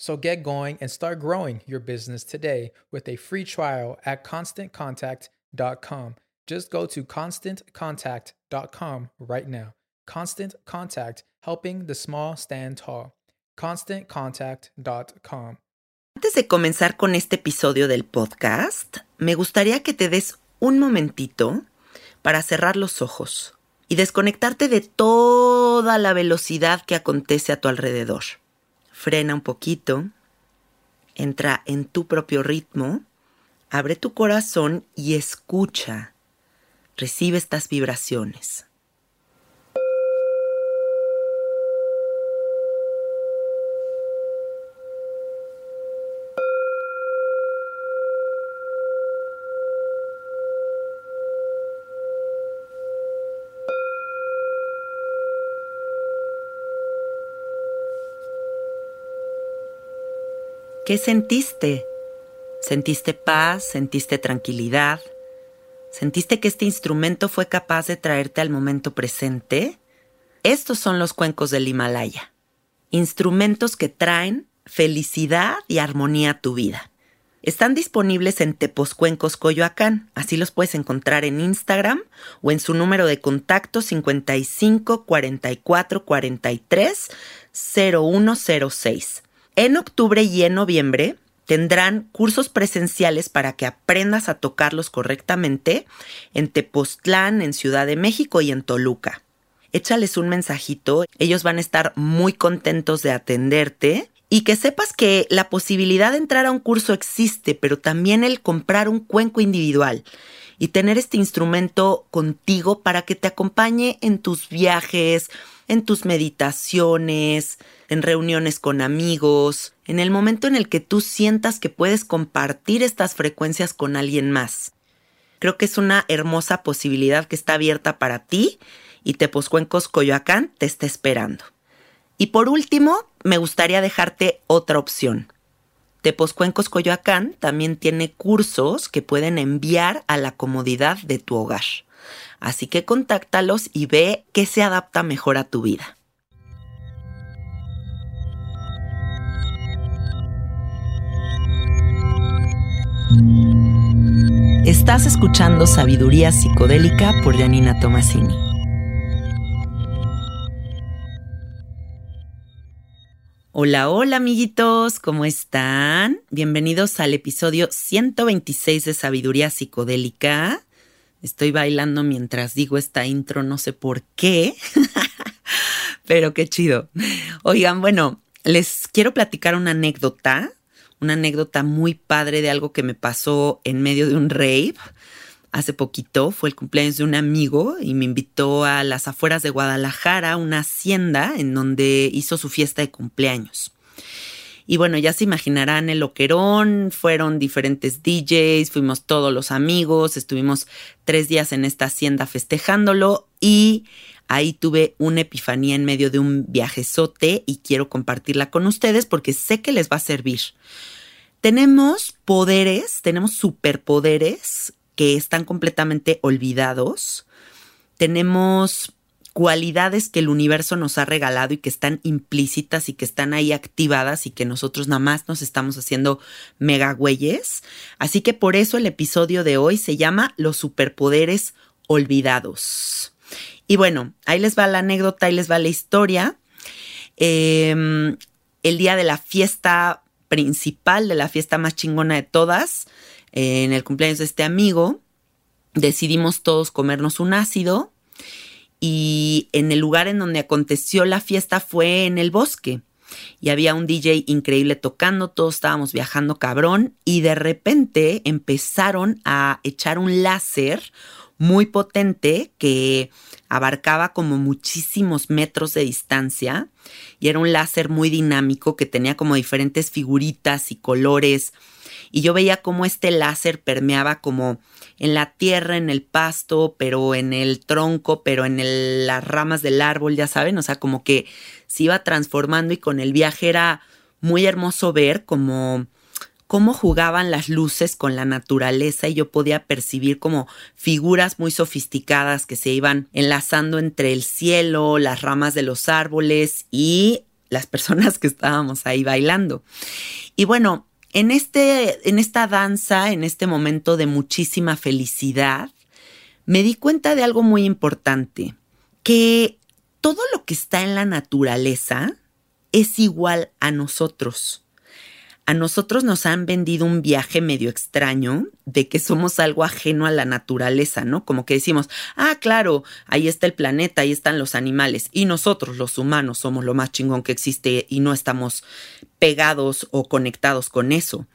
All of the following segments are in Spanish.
So get going and start growing your business today with a free trial at constantcontact.com. Just go to constantcontact.com right now. Constant Contact, helping the small stand tall. ConstantContact.com. Antes de comenzar con este episodio del podcast, me gustaría que te des un momentito para cerrar los ojos y desconectarte de toda la velocidad que acontece a tu alrededor frena un poquito, entra en tu propio ritmo, abre tu corazón y escucha, recibe estas vibraciones. ¿Qué sentiste? ¿Sentiste paz? ¿Sentiste tranquilidad? ¿Sentiste que este instrumento fue capaz de traerte al momento presente? Estos son los cuencos del Himalaya. Instrumentos que traen felicidad y armonía a tu vida. Están disponibles en Teposcuencos Coyoacán, así los puedes encontrar en Instagram o en su número de contacto 55 44 43 0106. En octubre y en noviembre tendrán cursos presenciales para que aprendas a tocarlos correctamente en Tepoztlán, en Ciudad de México y en Toluca. Échales un mensajito, ellos van a estar muy contentos de atenderte y que sepas que la posibilidad de entrar a un curso existe, pero también el comprar un cuenco individual y tener este instrumento contigo para que te acompañe en tus viajes, en tus meditaciones, en reuniones con amigos, en el momento en el que tú sientas que puedes compartir estas frecuencias con alguien más. Creo que es una hermosa posibilidad que está abierta para ti y Teposcuencos Coyoacán te está esperando. Y por último, me gustaría dejarte otra opción. Teposcuencos Coyoacán también tiene cursos que pueden enviar a la comodidad de tu hogar. Así que contáctalos y ve qué se adapta mejor a tu vida. Estás escuchando Sabiduría Psicodélica por Janina Tomasini. Hola, hola amiguitos, ¿cómo están? Bienvenidos al episodio 126 de Sabiduría Psicodélica. Estoy bailando mientras digo esta intro, no sé por qué, pero qué chido. Oigan, bueno, les quiero platicar una anécdota, una anécdota muy padre de algo que me pasó en medio de un rave hace poquito. Fue el cumpleaños de un amigo y me invitó a las afueras de Guadalajara, una hacienda en donde hizo su fiesta de cumpleaños. Y bueno, ya se imaginarán el loquerón, fueron diferentes DJs, fuimos todos los amigos, estuvimos tres días en esta hacienda festejándolo y ahí tuve una epifanía en medio de un viajezote y quiero compartirla con ustedes porque sé que les va a servir. Tenemos poderes, tenemos superpoderes que están completamente olvidados. Tenemos cualidades que el universo nos ha regalado y que están implícitas y que están ahí activadas y que nosotros nada más nos estamos haciendo mega güeyes. Así que por eso el episodio de hoy se llama Los superpoderes olvidados. Y bueno, ahí les va la anécdota, ahí les va la historia. Em, el día de la fiesta principal, de la fiesta más chingona de todas, en el cumpleaños de este amigo, decidimos todos comernos un ácido y en el lugar en donde aconteció la fiesta fue en el bosque. Y había un DJ increíble tocando, todos estábamos viajando cabrón y de repente empezaron a echar un láser muy potente que abarcaba como muchísimos metros de distancia y era un láser muy dinámico que tenía como diferentes figuritas y colores. Y yo veía cómo este láser permeaba como en la tierra, en el pasto, pero en el tronco, pero en las ramas del árbol, ya saben, o sea, como que se iba transformando y con el viaje era muy hermoso ver como cómo jugaban las luces con la naturaleza y yo podía percibir como figuras muy sofisticadas que se iban enlazando entre el cielo, las ramas de los árboles y las personas que estábamos ahí bailando. Y bueno, en, este, en esta danza, en este momento de muchísima felicidad, me di cuenta de algo muy importante, que todo lo que está en la naturaleza es igual a nosotros a nosotros nos han vendido un viaje medio extraño de que somos algo ajeno a la naturaleza, ¿no? Como que decimos, ah, claro, ahí está el planeta, ahí están los animales, y nosotros, los humanos, somos lo más chingón que existe y no estamos pegados o conectados con eso.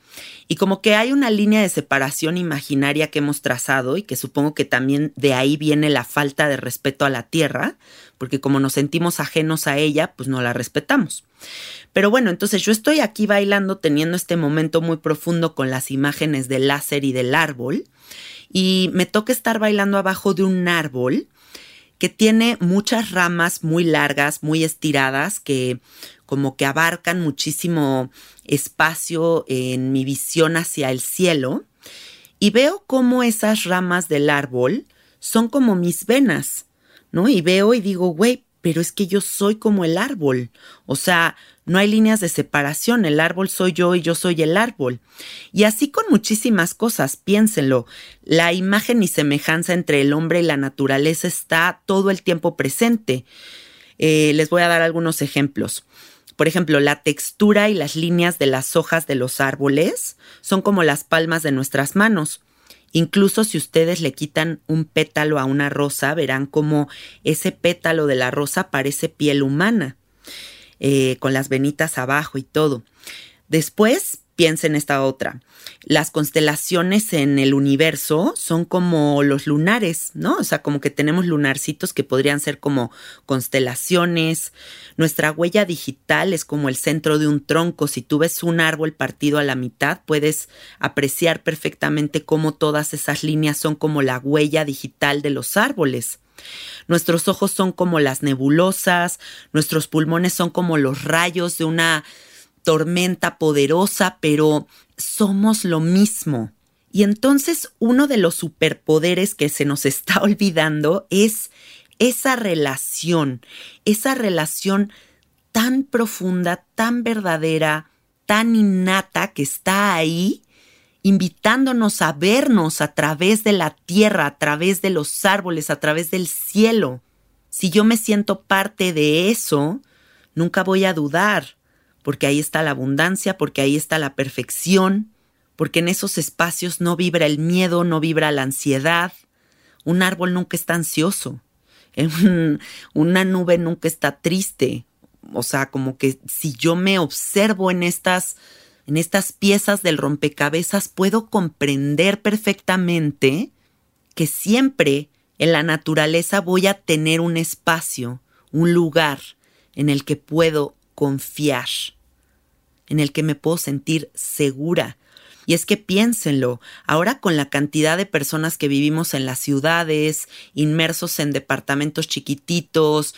Y como que hay una línea de separación imaginaria que hemos trazado y que supongo que también de ahí viene la falta de respeto a la tierra, porque como nos sentimos ajenos a ella, pues no la respetamos. Pero bueno, entonces yo estoy aquí bailando, teniendo este momento muy profundo con las imágenes del láser y del árbol, y me toca estar bailando abajo de un árbol que tiene muchas ramas muy largas, muy estiradas, que como que abarcan muchísimo espacio en mi visión hacia el cielo. Y veo cómo esas ramas del árbol son como mis venas, ¿no? Y veo y digo, güey, pero es que yo soy como el árbol. O sea, no hay líneas de separación, el árbol soy yo y yo soy el árbol. Y así con muchísimas cosas, piénsenlo, la imagen y semejanza entre el hombre y la naturaleza está todo el tiempo presente. Eh, les voy a dar algunos ejemplos. Por ejemplo, la textura y las líneas de las hojas de los árboles son como las palmas de nuestras manos. Incluso si ustedes le quitan un pétalo a una rosa, verán como ese pétalo de la rosa parece piel humana, eh, con las venitas abajo y todo. Después, piensen esta otra. Las constelaciones en el universo son como los lunares, ¿no? O sea, como que tenemos lunarcitos que podrían ser como constelaciones. Nuestra huella digital es como el centro de un tronco. Si tú ves un árbol partido a la mitad, puedes apreciar perfectamente cómo todas esas líneas son como la huella digital de los árboles. Nuestros ojos son como las nebulosas, nuestros pulmones son como los rayos de una tormenta poderosa, pero somos lo mismo. Y entonces uno de los superpoderes que se nos está olvidando es esa relación, esa relación tan profunda, tan verdadera, tan innata que está ahí, invitándonos a vernos a través de la tierra, a través de los árboles, a través del cielo. Si yo me siento parte de eso, nunca voy a dudar porque ahí está la abundancia, porque ahí está la perfección, porque en esos espacios no vibra el miedo, no vibra la ansiedad. Un árbol nunca está ansioso, una nube nunca está triste. O sea, como que si yo me observo en estas, en estas piezas del rompecabezas, puedo comprender perfectamente que siempre en la naturaleza voy a tener un espacio, un lugar en el que puedo confiar, en el que me puedo sentir segura. Y es que piénsenlo, ahora con la cantidad de personas que vivimos en las ciudades, inmersos en departamentos chiquititos,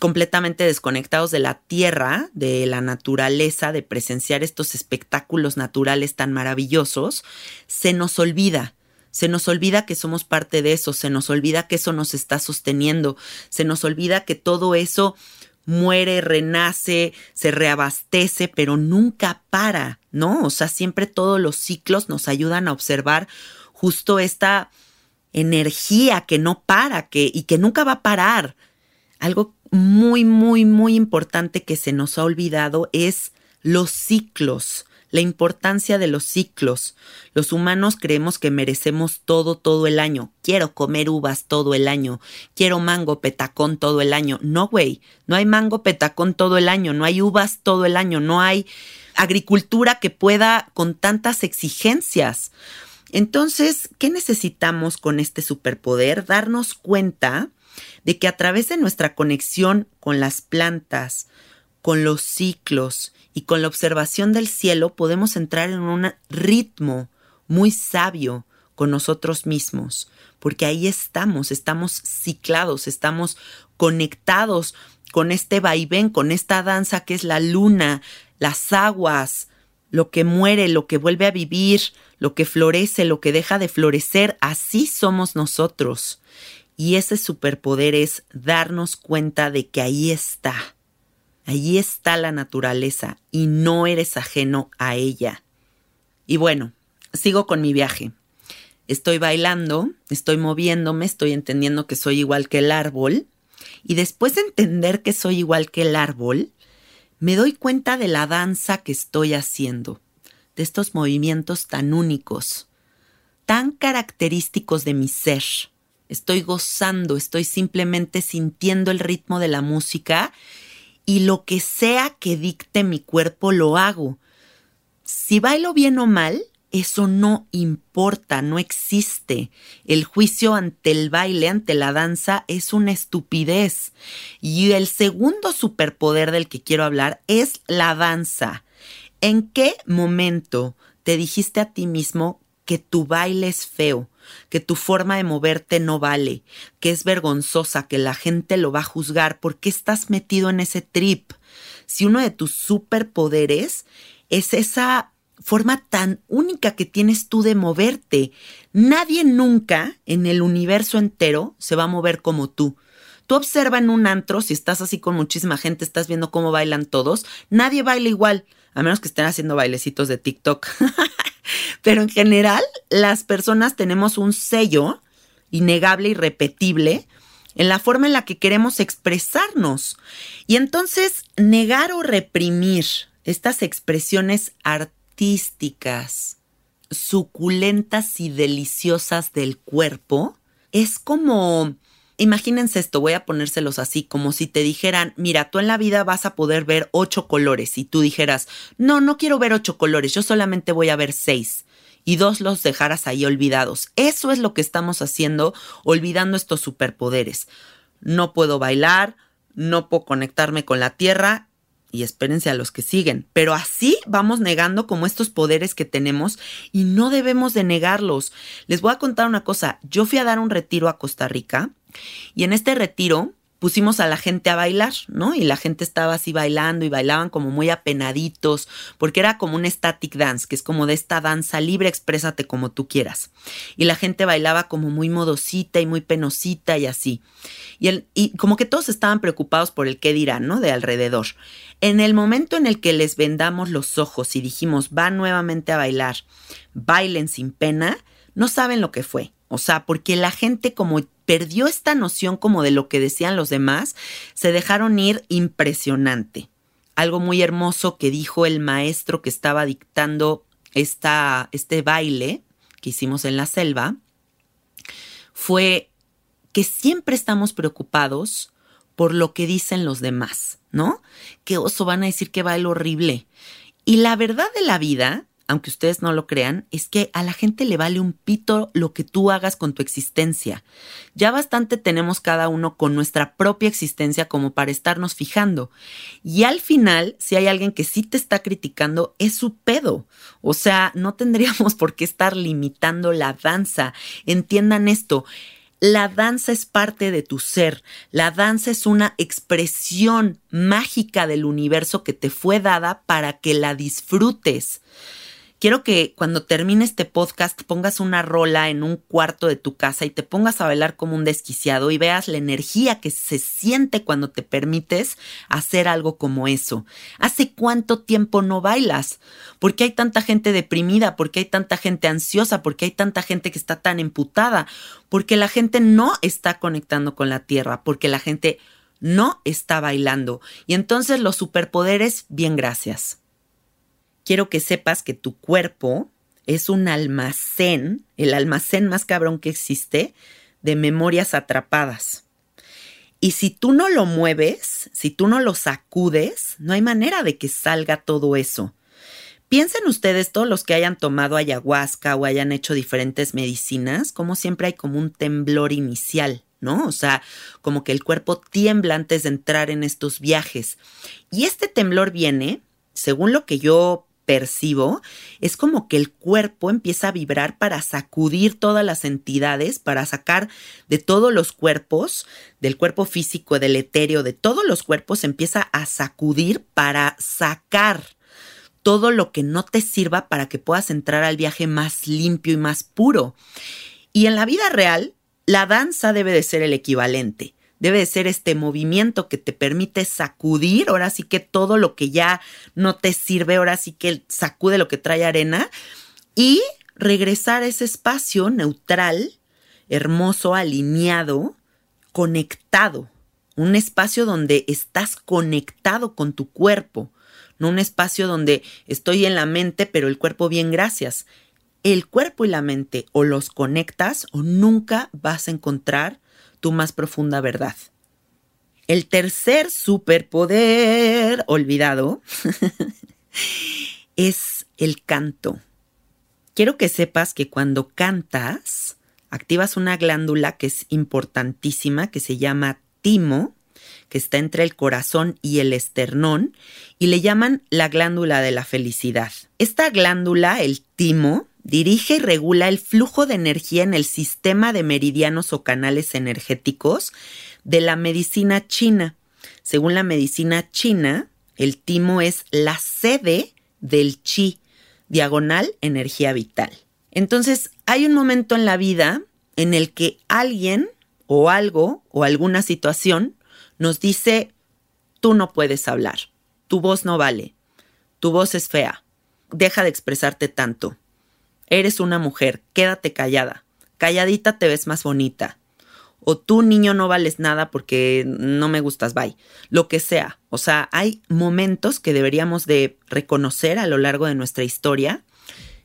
completamente desconectados de la tierra, de la naturaleza, de presenciar estos espectáculos naturales tan maravillosos, se nos olvida se nos olvida que somos parte de eso, se nos olvida que eso nos está sosteniendo, se nos olvida que todo eso muere, renace, se reabastece, pero nunca para, ¿no? O sea, siempre todos los ciclos nos ayudan a observar justo esta energía que no para, que y que nunca va a parar. Algo muy, muy, muy importante que se nos ha olvidado es los ciclos la importancia de los ciclos. Los humanos creemos que merecemos todo todo el año. Quiero comer uvas todo el año. Quiero mango petacón todo el año. No, güey, no hay mango petacón todo el año, no hay uvas todo el año, no hay agricultura que pueda con tantas exigencias. Entonces, ¿qué necesitamos con este superpoder? Darnos cuenta de que a través de nuestra conexión con las plantas, con los ciclos y con la observación del cielo podemos entrar en un ritmo muy sabio con nosotros mismos, porque ahí estamos, estamos ciclados, estamos conectados con este vaivén, con esta danza que es la luna, las aguas, lo que muere, lo que vuelve a vivir, lo que florece, lo que deja de florecer, así somos nosotros. Y ese superpoder es darnos cuenta de que ahí está Allí está la naturaleza y no eres ajeno a ella. Y bueno, sigo con mi viaje. Estoy bailando, estoy moviéndome, estoy entendiendo que soy igual que el árbol. Y después de entender que soy igual que el árbol, me doy cuenta de la danza que estoy haciendo, de estos movimientos tan únicos, tan característicos de mi ser. Estoy gozando, estoy simplemente sintiendo el ritmo de la música y lo que sea que dicte mi cuerpo lo hago. Si bailo bien o mal, eso no importa, no existe. El juicio ante el baile, ante la danza, es una estupidez. Y el segundo superpoder del que quiero hablar es la danza. ¿En qué momento te dijiste a ti mismo que tu baile es feo? Que tu forma de moverte no vale, que es vergonzosa, que la gente lo va a juzgar, ¿por qué estás metido en ese trip? Si uno de tus superpoderes es esa forma tan única que tienes tú de moverte, nadie nunca en el universo entero se va a mover como tú. Tú observa en un antro, si estás así con muchísima gente, estás viendo cómo bailan todos, nadie baila igual, a menos que estén haciendo bailecitos de TikTok. Pero en general, las personas tenemos un sello innegable y repetible en la forma en la que queremos expresarnos. Y entonces, negar o reprimir estas expresiones artísticas, suculentas y deliciosas del cuerpo, es como Imagínense esto, voy a ponérselos así, como si te dijeran, mira, tú en la vida vas a poder ver ocho colores y tú dijeras, no, no quiero ver ocho colores, yo solamente voy a ver seis y dos los dejaras ahí olvidados. Eso es lo que estamos haciendo, olvidando estos superpoderes. No puedo bailar, no puedo conectarme con la tierra y espérense a los que siguen. Pero así vamos negando como estos poderes que tenemos y no debemos de negarlos. Les voy a contar una cosa. Yo fui a dar un retiro a Costa Rica y en este retiro pusimos a la gente a bailar, ¿no? Y la gente estaba así bailando y bailaban como muy apenaditos, porque era como un static dance, que es como de esta danza libre, exprésate como tú quieras. Y la gente bailaba como muy modosita y muy penosita y así. Y, y como que todos estaban preocupados por el qué dirán, ¿no? De alrededor. En el momento en el que les vendamos los ojos y dijimos, van nuevamente a bailar, bailen sin pena, no saben lo que fue. O sea, porque la gente como perdió esta noción como de lo que decían los demás, se dejaron ir impresionante. algo muy hermoso que dijo el maestro que estaba dictando esta, este baile que hicimos en la selva fue que siempre estamos preocupados por lo que dicen los demás, ¿no? Que oso van a decir que bailo horrible. Y la verdad de la vida aunque ustedes no lo crean, es que a la gente le vale un pito lo que tú hagas con tu existencia. Ya bastante tenemos cada uno con nuestra propia existencia como para estarnos fijando. Y al final, si hay alguien que sí te está criticando, es su pedo. O sea, no tendríamos por qué estar limitando la danza. Entiendan esto. La danza es parte de tu ser. La danza es una expresión mágica del universo que te fue dada para que la disfrutes. Quiero que cuando termine este podcast pongas una rola en un cuarto de tu casa y te pongas a bailar como un desquiciado y veas la energía que se siente cuando te permites hacer algo como eso. ¿Hace cuánto tiempo no bailas? ¿Por qué hay tanta gente deprimida? ¿Por qué hay tanta gente ansiosa? ¿Por qué hay tanta gente que está tan emputada? Porque la gente no está conectando con la tierra, porque la gente no está bailando. Y entonces los superpoderes, bien gracias quiero que sepas que tu cuerpo es un almacén, el almacén más cabrón que existe, de memorias atrapadas. Y si tú no lo mueves, si tú no lo sacudes, no hay manera de que salga todo eso. Piensen ustedes, todos los que hayan tomado ayahuasca o hayan hecho diferentes medicinas, como siempre hay como un temblor inicial, ¿no? O sea, como que el cuerpo tiembla antes de entrar en estos viajes. Y este temblor viene, según lo que yo percibo, es como que el cuerpo empieza a vibrar para sacudir todas las entidades, para sacar de todos los cuerpos, del cuerpo físico, del etéreo, de todos los cuerpos, empieza a sacudir para sacar todo lo que no te sirva para que puedas entrar al viaje más limpio y más puro. Y en la vida real, la danza debe de ser el equivalente debe de ser este movimiento que te permite sacudir, ahora sí que todo lo que ya no te sirve, ahora sí que sacude lo que trae arena y regresar a ese espacio neutral, hermoso, alineado, conectado, un espacio donde estás conectado con tu cuerpo, no un espacio donde estoy en la mente, pero el cuerpo bien, gracias. El cuerpo y la mente o los conectas o nunca vas a encontrar tu más profunda verdad. El tercer superpoder olvidado es el canto. Quiero que sepas que cuando cantas, activas una glándula que es importantísima, que se llama timo, que está entre el corazón y el esternón, y le llaman la glándula de la felicidad. Esta glándula, el timo, dirige y regula el flujo de energía en el sistema de meridianos o canales energéticos de la medicina china. Según la medicina china, el timo es la sede del chi, diagonal energía vital. Entonces, hay un momento en la vida en el que alguien o algo o alguna situación nos dice, tú no puedes hablar, tu voz no vale, tu voz es fea, deja de expresarte tanto, Eres una mujer, quédate callada. Calladita te ves más bonita. O tú, niño, no vales nada porque no me gustas, bye. Lo que sea. O sea, hay momentos que deberíamos de reconocer a lo largo de nuestra historia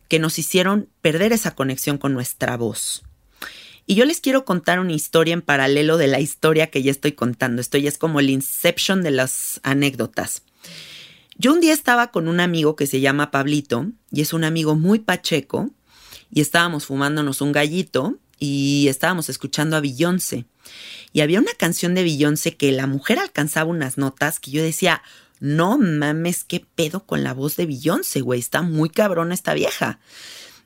que nos hicieron perder esa conexión con nuestra voz. Y yo les quiero contar una historia en paralelo de la historia que ya estoy contando. Esto ya es como el inception de las anécdotas. Yo un día estaba con un amigo que se llama Pablito y es un amigo muy pacheco y estábamos fumándonos un gallito y estábamos escuchando a Beyoncé. Y había una canción de Beyoncé que la mujer alcanzaba unas notas que yo decía, no mames, qué pedo con la voz de Beyoncé, güey, está muy cabrona esta vieja.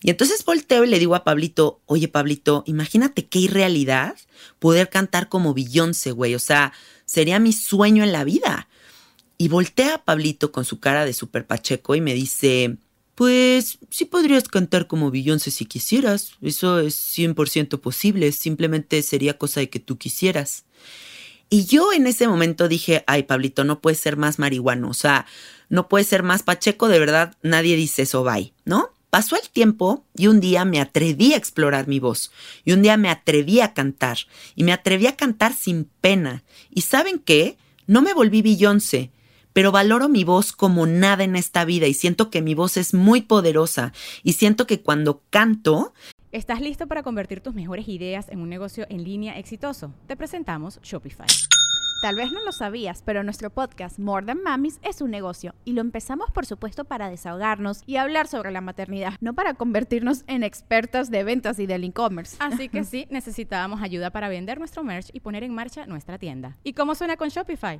Y entonces volteo y le digo a Pablito, oye Pablito, imagínate qué irrealidad poder cantar como Beyoncé, güey, o sea, sería mi sueño en la vida. Y voltea a Pablito con su cara de super pacheco y me dice, pues sí podrías cantar como Beyoncé si quisieras, eso es 100% posible, simplemente sería cosa de que tú quisieras. Y yo en ese momento dije, ay Pablito, no puede ser más marihuano, o sea, no puede ser más pacheco, de verdad nadie dice eso, bye, ¿no? Pasó el tiempo y un día me atreví a explorar mi voz. Y un día me atreví a cantar. Y me atreví a cantar sin pena. ¿Y saben qué? No me volví Beyoncé pero valoro mi voz como nada en esta vida y siento que mi voz es muy poderosa y siento que cuando canto... ¿Estás listo para convertir tus mejores ideas en un negocio en línea exitoso? Te presentamos Shopify. Tal vez no lo sabías, pero nuestro podcast More Than Mamis es un negocio y lo empezamos por supuesto para desahogarnos y hablar sobre la maternidad, no para convertirnos en expertas de ventas y del e-commerce. Así que sí, necesitábamos ayuda para vender nuestro merch y poner en marcha nuestra tienda. ¿Y cómo suena con Shopify?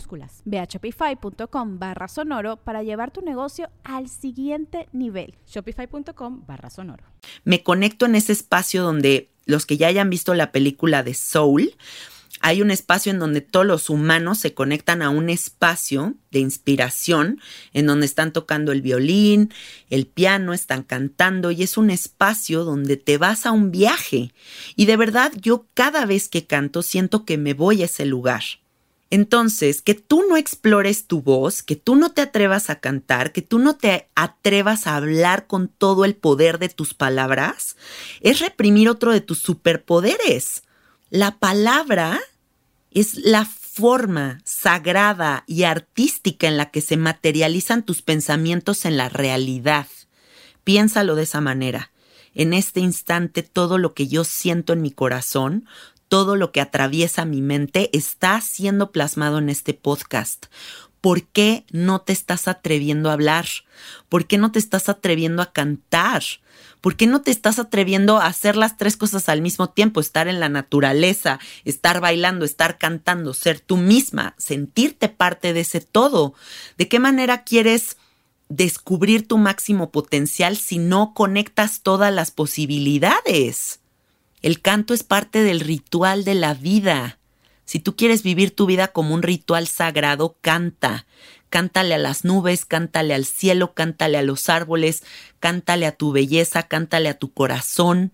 Ve a shopify.com barra sonoro para llevar tu negocio al siguiente nivel. Shopify.com barra sonoro. Me conecto en ese espacio donde los que ya hayan visto la película de Soul, hay un espacio en donde todos los humanos se conectan a un espacio de inspiración, en donde están tocando el violín, el piano, están cantando y es un espacio donde te vas a un viaje. Y de verdad yo cada vez que canto siento que me voy a ese lugar. Entonces, que tú no explores tu voz, que tú no te atrevas a cantar, que tú no te atrevas a hablar con todo el poder de tus palabras, es reprimir otro de tus superpoderes. La palabra es la forma sagrada y artística en la que se materializan tus pensamientos en la realidad. Piénsalo de esa manera. En este instante todo lo que yo siento en mi corazón, todo lo que atraviesa mi mente está siendo plasmado en este podcast. ¿Por qué no te estás atreviendo a hablar? ¿Por qué no te estás atreviendo a cantar? ¿Por qué no te estás atreviendo a hacer las tres cosas al mismo tiempo? Estar en la naturaleza, estar bailando, estar cantando, ser tú misma, sentirte parte de ese todo. ¿De qué manera quieres descubrir tu máximo potencial si no conectas todas las posibilidades? El canto es parte del ritual de la vida. Si tú quieres vivir tu vida como un ritual sagrado, canta. Cántale a las nubes, cántale al cielo, cántale a los árboles, cántale a tu belleza, cántale a tu corazón,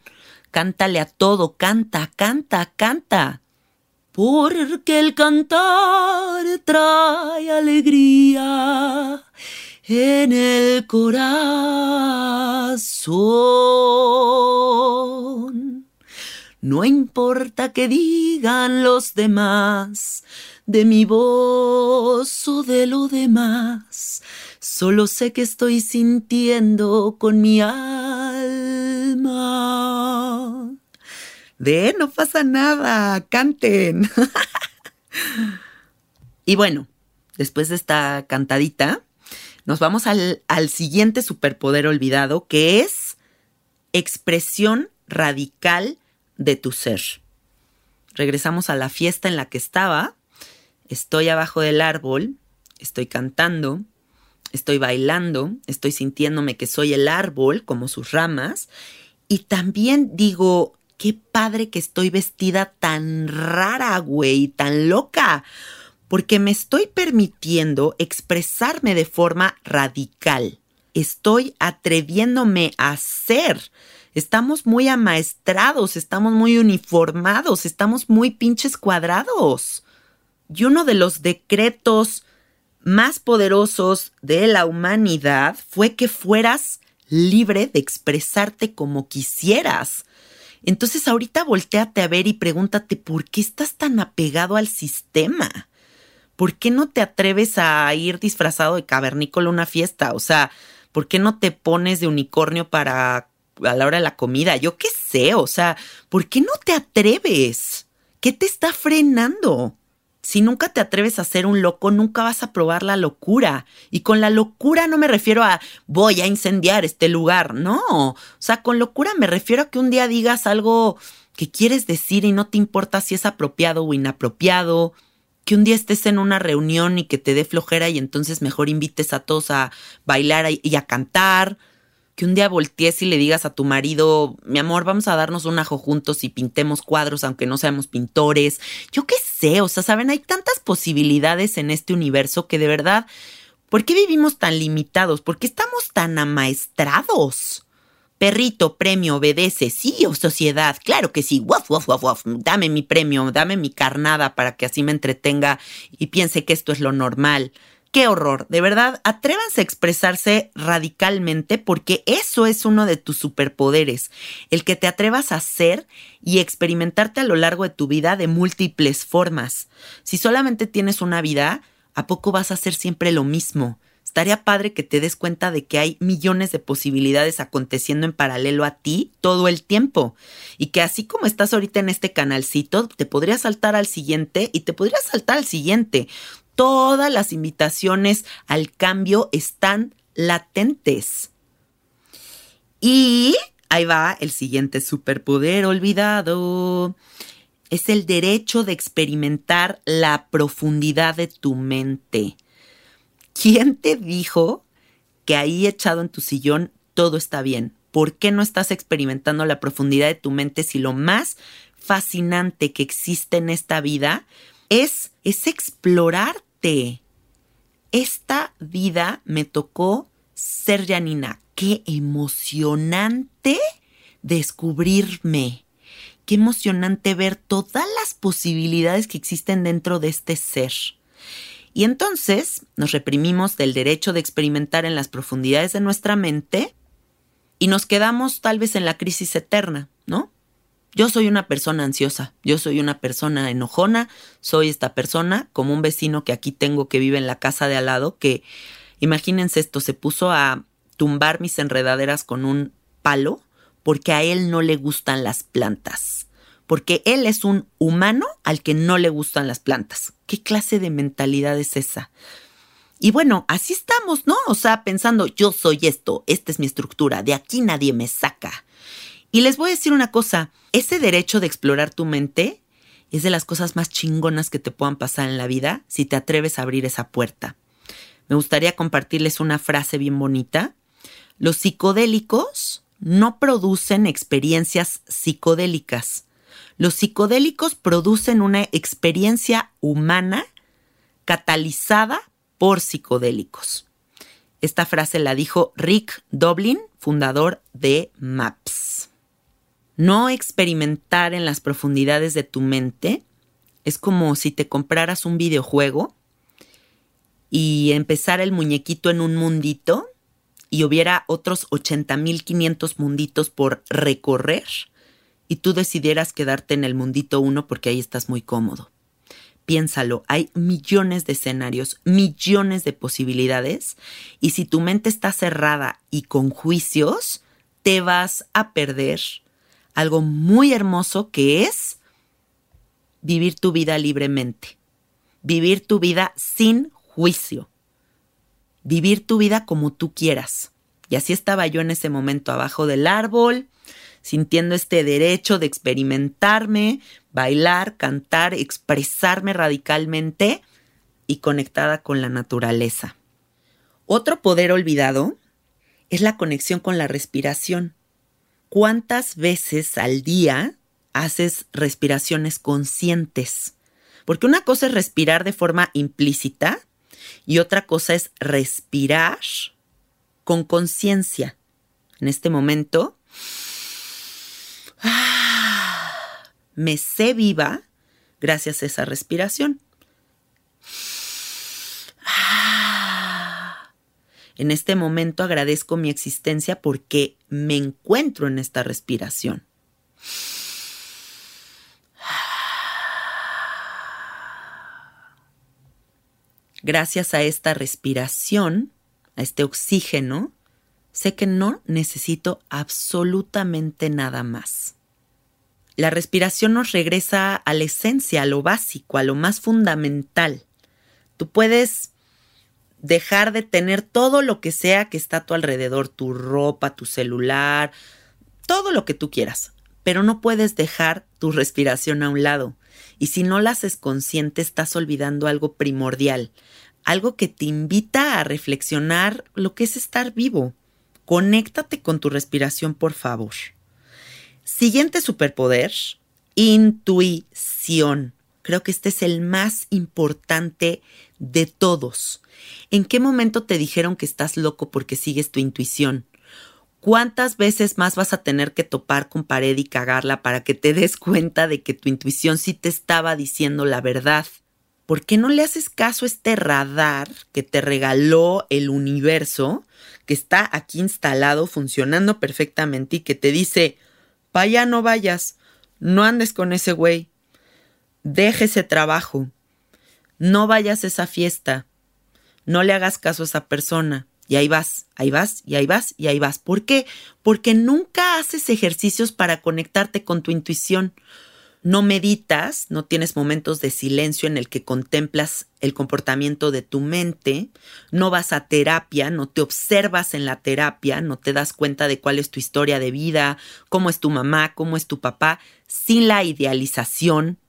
cántale a todo, canta, canta, canta. Porque el cantar trae alegría en el corazón. No importa que digan los demás de mi voz o de lo demás, solo sé que estoy sintiendo con mi alma. De no pasa nada, canten. y bueno, después de esta cantadita, nos vamos al, al siguiente superpoder olvidado, que es expresión radical de tu ser. Regresamos a la fiesta en la que estaba. Estoy abajo del árbol, estoy cantando, estoy bailando, estoy sintiéndome que soy el árbol como sus ramas. Y también digo, qué padre que estoy vestida tan rara, güey, tan loca, porque me estoy permitiendo expresarme de forma radical. Estoy atreviéndome a ser Estamos muy amaestrados, estamos muy uniformados, estamos muy pinches cuadrados. Y uno de los decretos más poderosos de la humanidad fue que fueras libre de expresarte como quisieras. Entonces ahorita volteate a ver y pregúntate por qué estás tan apegado al sistema. ¿Por qué no te atreves a ir disfrazado de cavernícola a una fiesta? O sea, ¿por qué no te pones de unicornio para a la hora de la comida, yo qué sé, o sea, ¿por qué no te atreves? ¿Qué te está frenando? Si nunca te atreves a ser un loco, nunca vas a probar la locura. Y con la locura no me refiero a voy a incendiar este lugar, no. O sea, con locura me refiero a que un día digas algo que quieres decir y no te importa si es apropiado o inapropiado. Que un día estés en una reunión y que te dé flojera y entonces mejor invites a todos a bailar y a cantar que un día voltees y le digas a tu marido, mi amor, vamos a darnos un ajo juntos y pintemos cuadros aunque no seamos pintores. Yo qué sé, o sea, saben, hay tantas posibilidades en este universo que de verdad, ¿por qué vivimos tan limitados? ¿Por qué estamos tan amaestrados? Perrito, premio, obedece. Sí, o sociedad, claro que sí. Waf, waf, waf. Dame mi premio, dame mi carnada para que así me entretenga y piense que esto es lo normal. Qué horror, de verdad, atrévanse a expresarse radicalmente porque eso es uno de tus superpoderes, el que te atrevas a ser y experimentarte a lo largo de tu vida de múltiples formas. Si solamente tienes una vida, ¿a poco vas a hacer siempre lo mismo? Estaría padre que te des cuenta de que hay millones de posibilidades aconteciendo en paralelo a ti todo el tiempo. Y que así como estás ahorita en este canalcito, te podrías saltar al siguiente y te podrías saltar al siguiente todas las invitaciones al cambio están latentes. Y ahí va el siguiente superpoder olvidado. Es el derecho de experimentar la profundidad de tu mente. ¿Quién te dijo que ahí echado en tu sillón todo está bien? ¿Por qué no estás experimentando la profundidad de tu mente si lo más fascinante que existe en esta vida es, es explorar esta vida me tocó ser Janina. Qué emocionante descubrirme. Qué emocionante ver todas las posibilidades que existen dentro de este ser. Y entonces nos reprimimos del derecho de experimentar en las profundidades de nuestra mente y nos quedamos tal vez en la crisis eterna, ¿no? Yo soy una persona ansiosa, yo soy una persona enojona, soy esta persona como un vecino que aquí tengo que vive en la casa de al lado, que imagínense esto, se puso a tumbar mis enredaderas con un palo porque a él no le gustan las plantas, porque él es un humano al que no le gustan las plantas. ¿Qué clase de mentalidad es esa? Y bueno, así estamos, ¿no? O sea, pensando, yo soy esto, esta es mi estructura, de aquí nadie me saca. Y les voy a decir una cosa, ese derecho de explorar tu mente es de las cosas más chingonas que te puedan pasar en la vida si te atreves a abrir esa puerta. Me gustaría compartirles una frase bien bonita. Los psicodélicos no producen experiencias psicodélicas. Los psicodélicos producen una experiencia humana catalizada por psicodélicos. Esta frase la dijo Rick Doblin, fundador de MAPS. No experimentar en las profundidades de tu mente es como si te compraras un videojuego y empezara el muñequito en un mundito y hubiera otros 80.500 munditos por recorrer y tú decidieras quedarte en el mundito uno porque ahí estás muy cómodo. Piénsalo, hay millones de escenarios, millones de posibilidades y si tu mente está cerrada y con juicios, te vas a perder algo muy hermoso que es vivir tu vida libremente, vivir tu vida sin juicio, vivir tu vida como tú quieras. Y así estaba yo en ese momento abajo del árbol, sintiendo este derecho de experimentarme, bailar, cantar, expresarme radicalmente y conectada con la naturaleza. Otro poder olvidado es la conexión con la respiración. ¿Cuántas veces al día haces respiraciones conscientes? Porque una cosa es respirar de forma implícita y otra cosa es respirar con conciencia. En este momento, me sé viva gracias a esa respiración. En este momento agradezco mi existencia porque me encuentro en esta respiración. Gracias a esta respiración, a este oxígeno, sé que no necesito absolutamente nada más. La respiración nos regresa a la esencia, a lo básico, a lo más fundamental. Tú puedes dejar de tener todo lo que sea que está a tu alrededor, tu ropa, tu celular, todo lo que tú quieras, pero no puedes dejar tu respiración a un lado. Y si no la haces consciente, estás olvidando algo primordial, algo que te invita a reflexionar lo que es estar vivo. Conéctate con tu respiración, por favor. Siguiente superpoder, intuición. Creo que este es el más importante de todos. ¿En qué momento te dijeron que estás loco porque sigues tu intuición? ¿Cuántas veces más vas a tener que topar con pared y cagarla para que te des cuenta de que tu intuición sí te estaba diciendo la verdad? ¿Por qué no le haces caso a este radar que te regaló el universo, que está aquí instalado, funcionando perfectamente y que te dice, vaya, no vayas, no andes con ese güey, deje ese trabajo, no vayas a esa fiesta, no le hagas caso a esa persona, y ahí vas, ahí vas, y ahí vas, y ahí vas. ¿Por qué? Porque nunca haces ejercicios para conectarte con tu intuición. No meditas, no tienes momentos de silencio en el que contemplas el comportamiento de tu mente, no vas a terapia, no te observas en la terapia, no te das cuenta de cuál es tu historia de vida, cómo es tu mamá, cómo es tu papá, sin la idealización,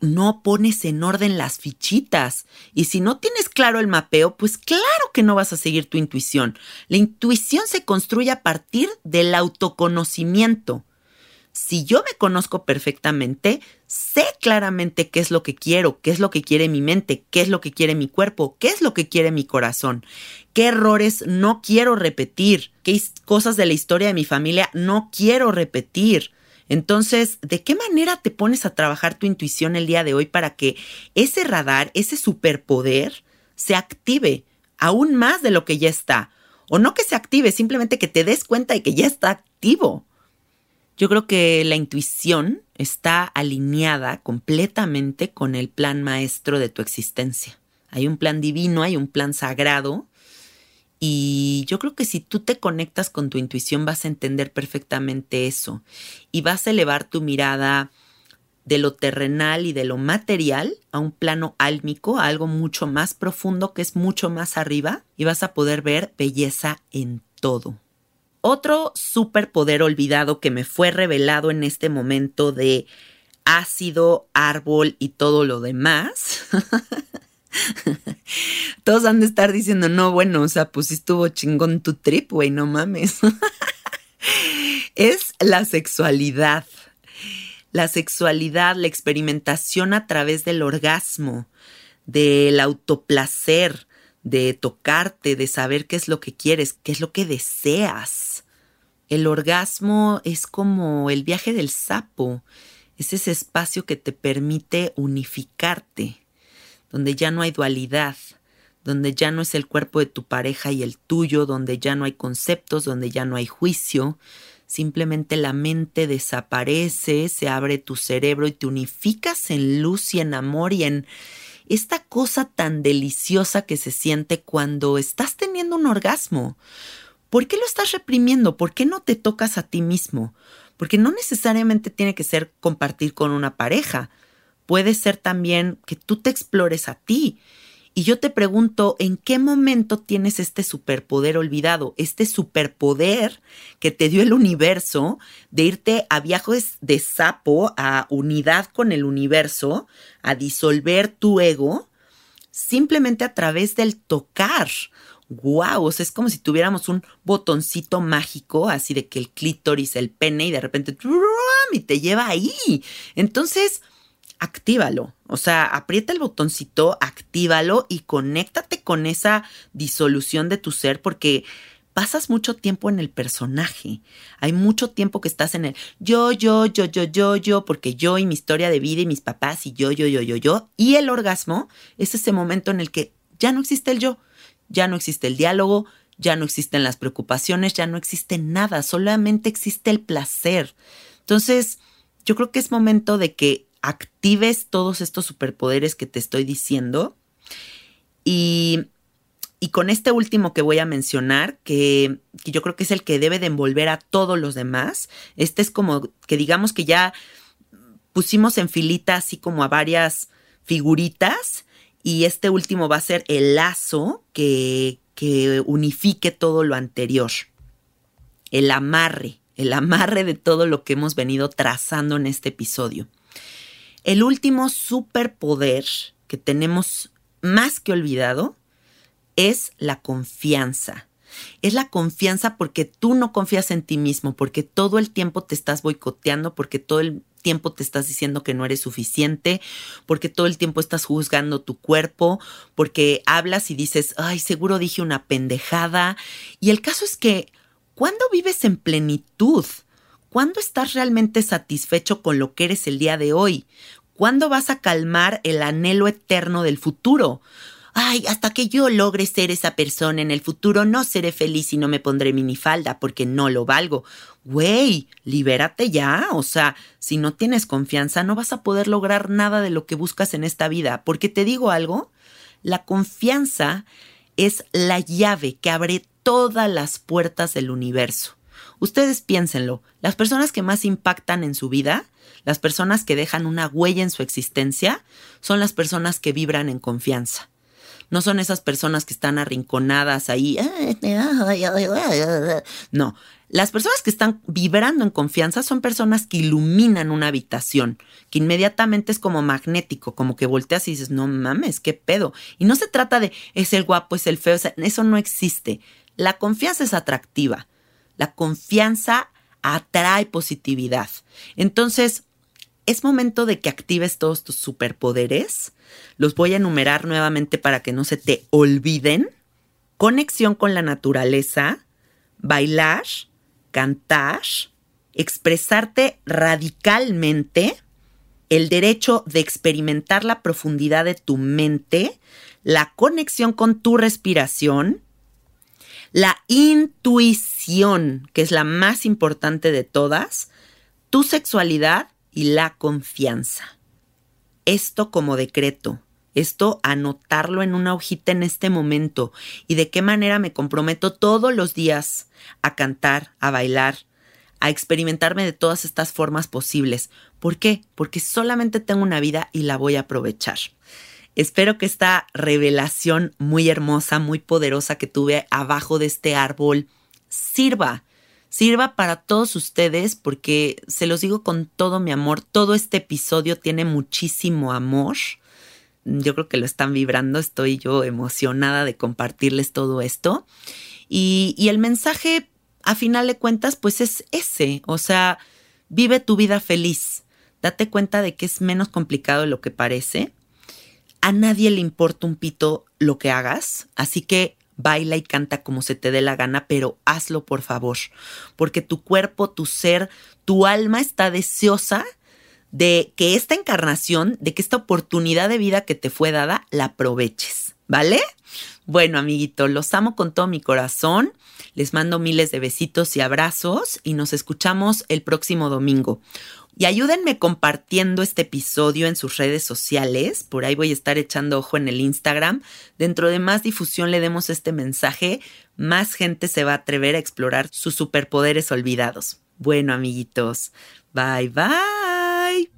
no pones en orden las fichitas. Y si no tienes claro el mapeo, pues claro que no vas a seguir tu intuición. La intuición se construye a partir del autoconocimiento. Si yo me conozco perfectamente, sé claramente qué es lo que quiero, qué es lo que quiere mi mente, qué es lo que quiere mi cuerpo, qué es lo que quiere mi corazón, qué errores no quiero repetir, qué cosas de la historia de mi familia no quiero repetir entonces, ¿de qué manera te pones a trabajar tu intuición el día de hoy para que ese radar, ese superpoder, se active aún más de lo que ya está? O no que se active, simplemente que te des cuenta de que ya está activo. Yo creo que la intuición está alineada completamente con el plan maestro de tu existencia. Hay un plan divino, hay un plan sagrado y yo creo que si tú te conectas con tu intuición vas a entender perfectamente eso y vas a elevar tu mirada de lo terrenal y de lo material a un plano álmico, a algo mucho más profundo que es mucho más arriba y vas a poder ver belleza en todo. Otro superpoder olvidado que me fue revelado en este momento de ácido, árbol y todo lo demás Todos han de estar diciendo, no, bueno, o sea, pues estuvo chingón tu trip, güey, no mames. es la sexualidad. La sexualidad, la experimentación a través del orgasmo, del autoplacer, de tocarte, de saber qué es lo que quieres, qué es lo que deseas. El orgasmo es como el viaje del sapo, es ese espacio que te permite unificarte donde ya no hay dualidad, donde ya no es el cuerpo de tu pareja y el tuyo, donde ya no hay conceptos, donde ya no hay juicio, simplemente la mente desaparece, se abre tu cerebro y te unificas en luz y en amor y en esta cosa tan deliciosa que se siente cuando estás teniendo un orgasmo. ¿Por qué lo estás reprimiendo? ¿Por qué no te tocas a ti mismo? Porque no necesariamente tiene que ser compartir con una pareja puede ser también que tú te explores a ti. Y yo te pregunto, ¿en qué momento tienes este superpoder olvidado? Este superpoder que te dio el universo de irte a viajes de sapo, a unidad con el universo, a disolver tu ego, simplemente a través del tocar. ¡Guau! O sea, es como si tuviéramos un botoncito mágico, así de que el clítoris, el pene, y de repente y te lleva ahí. Entonces, actívalo. O sea, aprieta el botoncito, actívalo y conéctate con esa disolución de tu ser porque pasas mucho tiempo en el personaje. Hay mucho tiempo que estás en el yo, yo, yo, yo, yo, yo, porque yo y mi historia de vida y mis papás y yo, yo, yo, yo, yo. Y el orgasmo es ese momento en el que ya no existe el yo, ya no existe el diálogo, ya no existen las preocupaciones, ya no existe nada, solamente existe el placer. Entonces, yo creo que es momento de que actives todos estos superpoderes que te estoy diciendo. Y, y con este último que voy a mencionar, que, que, yo creo que es el que debe de envolver a todos los demás, este es como que digamos que ya pusimos en filita así como a varias figuritas y este último va a ser el lazo que, que unifique todo lo anterior, el amarre, el amarre de todo lo que hemos venido trazando en este episodio. El último superpoder que tenemos más que olvidado es la confianza. Es la confianza porque tú no confías en ti mismo, porque todo el tiempo te estás boicoteando, porque todo el tiempo te estás diciendo que no eres suficiente, porque todo el tiempo estás juzgando tu cuerpo, porque hablas y dices, ay, seguro dije una pendejada. Y el caso es que, ¿cuándo vives en plenitud? ¿Cuándo estás realmente satisfecho con lo que eres el día de hoy? ¿Cuándo vas a calmar el anhelo eterno del futuro? Ay, hasta que yo logre ser esa persona en el futuro no seré feliz y no me pondré minifalda porque no lo valgo. Güey, libérate ya. O sea, si no tienes confianza no vas a poder lograr nada de lo que buscas en esta vida. Porque te digo algo, la confianza es la llave que abre todas las puertas del universo. Ustedes piénsenlo, las personas que más impactan en su vida, las personas que dejan una huella en su existencia, son las personas que vibran en confianza. No son esas personas que están arrinconadas ahí. No, las personas que están vibrando en confianza son personas que iluminan una habitación, que inmediatamente es como magnético, como que volteas y dices, no mames, qué pedo. Y no se trata de es el guapo, es el feo, eso no existe. La confianza es atractiva. La confianza atrae positividad. Entonces, es momento de que actives todos tus superpoderes. Los voy a enumerar nuevamente para que no se te olviden. Conexión con la naturaleza, bailar, cantar, expresarte radicalmente, el derecho de experimentar la profundidad de tu mente, la conexión con tu respiración, la intuición, que es la más importante de todas, tu sexualidad y la confianza. Esto como decreto, esto anotarlo en una hojita en este momento y de qué manera me comprometo todos los días a cantar, a bailar, a experimentarme de todas estas formas posibles. ¿Por qué? Porque solamente tengo una vida y la voy a aprovechar. Espero que esta revelación muy hermosa, muy poderosa que tuve abajo de este árbol sirva, sirva para todos ustedes porque se los digo con todo mi amor, todo este episodio tiene muchísimo amor. Yo creo que lo están vibrando, estoy yo emocionada de compartirles todo esto. Y, y el mensaje, a final de cuentas, pues es ese, o sea, vive tu vida feliz. Date cuenta de que es menos complicado de lo que parece a nadie le importa un pito lo que hagas, así que baila y canta como se te dé la gana, pero hazlo por favor, porque tu cuerpo, tu ser, tu alma está deseosa de que esta encarnación, de que esta oportunidad de vida que te fue dada, la aproveches, ¿vale? Bueno, amiguito, los amo con todo mi corazón. Les mando miles de besitos y abrazos y nos escuchamos el próximo domingo. Y ayúdenme compartiendo este episodio en sus redes sociales. Por ahí voy a estar echando ojo en el Instagram. Dentro de más difusión le demos este mensaje, más gente se va a atrever a explorar sus superpoderes olvidados. Bueno, amiguitos, bye bye.